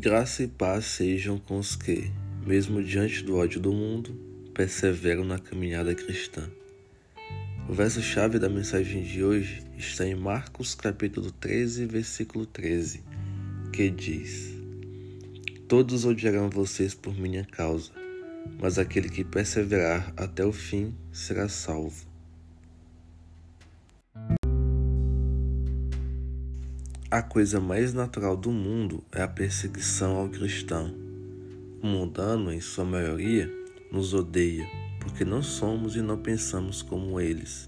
Graça e paz sejam com os que, mesmo diante do ódio do mundo, perseveram na caminhada cristã. O verso-chave da mensagem de hoje está em Marcos capítulo 13, versículo 13, que diz: Todos odiarão vocês por minha causa, mas aquele que perseverar até o fim será salvo. A coisa mais natural do mundo é a perseguição ao cristão. O mundano, em sua maioria, nos odeia, porque não somos e não pensamos como eles.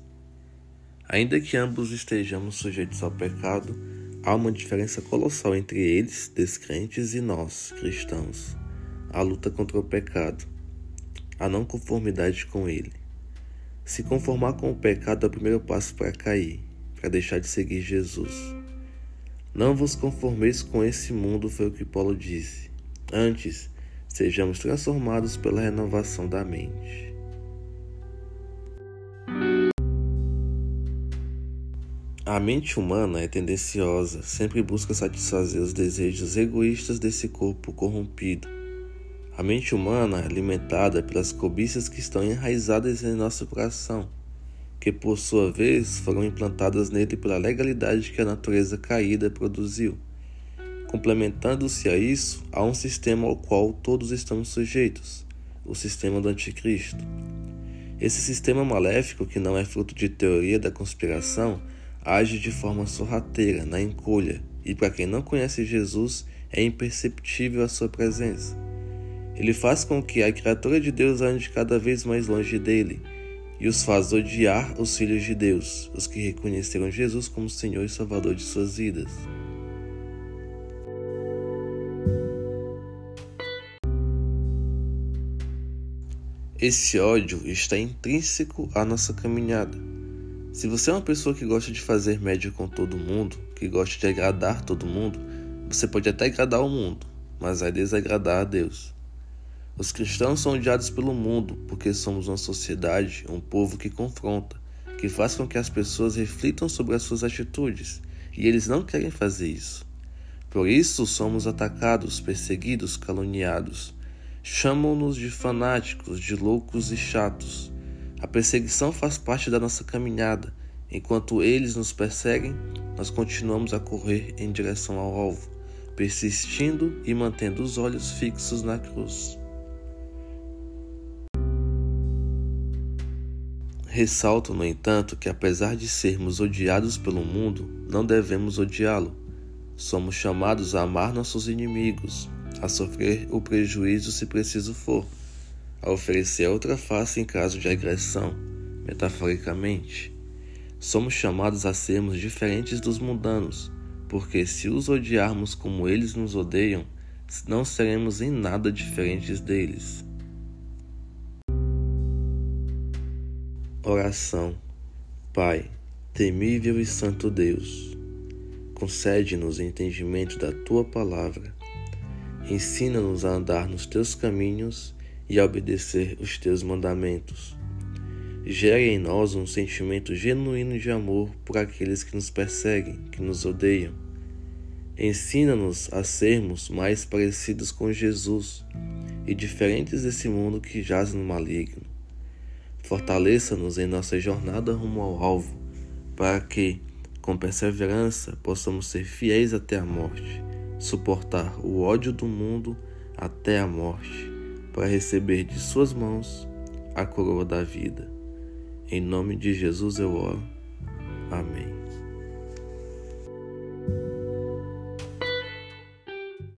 Ainda que ambos estejamos sujeitos ao pecado, há uma diferença colossal entre eles, descrentes, e nós, cristãos. A luta contra o pecado, a não conformidade com ele. Se conformar com o pecado é o primeiro passo para cair, para deixar de seguir Jesus. Não vos conformeis com esse mundo, foi o que Paulo disse. Antes, sejamos transformados pela renovação da mente. A mente humana é tendenciosa, sempre busca satisfazer os desejos egoístas desse corpo corrompido. A mente humana é alimentada pelas cobiças que estão enraizadas em nosso coração que por sua vez foram implantadas nele pela legalidade que a natureza caída produziu. Complementando-se a isso, há um sistema ao qual todos estamos sujeitos, o sistema do Anticristo. Esse sistema maléfico, que não é fruto de teoria da conspiração, age de forma sorrateira, na encolha, e para quem não conhece Jesus, é imperceptível a sua presença. Ele faz com que a criatura de Deus ande cada vez mais longe dele, e os faz odiar os filhos de Deus, os que reconheceram Jesus como Senhor e Salvador de suas vidas. Esse ódio está intrínseco à nossa caminhada. Se você é uma pessoa que gosta de fazer média com todo mundo, que gosta de agradar todo mundo, você pode até agradar o mundo, mas vai desagradar a Deus. Os cristãos são odiados pelo mundo porque somos uma sociedade, um povo que confronta, que faz com que as pessoas reflitam sobre as suas atitudes, e eles não querem fazer isso. Por isso somos atacados, perseguidos, caluniados. Chamam-nos de fanáticos, de loucos e chatos. A perseguição faz parte da nossa caminhada. Enquanto eles nos perseguem, nós continuamos a correr em direção ao alvo, persistindo e mantendo os olhos fixos na cruz. Ressalto, no entanto, que apesar de sermos odiados pelo mundo, não devemos odiá-lo. Somos chamados a amar nossos inimigos, a sofrer o prejuízo se preciso for, a oferecer outra face em caso de agressão, metaforicamente. Somos chamados a sermos diferentes dos mundanos, porque se os odiarmos como eles nos odeiam, não seremos em nada diferentes deles. Oração. Pai, temível e santo Deus, concede-nos entendimento da tua palavra. Ensina-nos a andar nos teus caminhos e a obedecer os teus mandamentos. Gere em nós um sentimento genuíno de amor por aqueles que nos perseguem, que nos odeiam. Ensina-nos a sermos mais parecidos com Jesus e diferentes desse mundo que jaz no maligno. Fortaleça-nos em nossa jornada rumo ao alvo, para que, com perseverança, possamos ser fiéis até a morte, suportar o ódio do mundo até a morte, para receber de Suas mãos a coroa da vida. Em nome de Jesus eu oro. Amém.